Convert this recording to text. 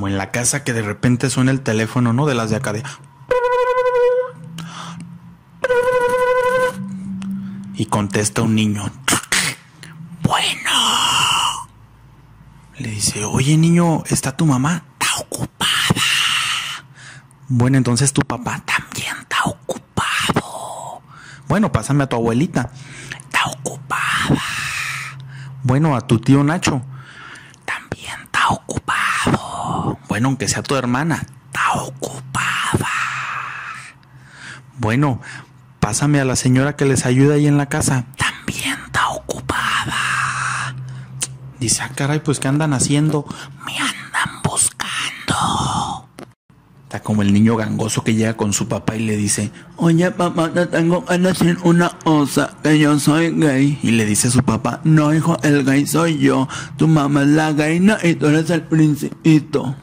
la casa que de repente suena el teléfono, ¿no? De las de acá. Y contesta un niño. Bueno. Le dice, oye niño, ¿está tu mamá? Está ocupada. Bueno, entonces tu papá también está ocupado. Bueno, pásame a tu abuelita. Está ocupada. Bueno, a tu tío Nacho. También está ocupado. Bueno, aunque sea tu hermana. Está ocupada. Bueno, pásame a la señora que les ayuda ahí en la casa. También está ocupada. Dice, ah, caray, pues ¿qué andan haciendo? Me andan buscando. Está como el niño gangoso que llega con su papá y le dice, oye papá, te tengo que decir una cosa, que yo soy gay. Y le dice su papá, no hijo, el gay soy yo, tu mamá es la gayna y tú eres el principito.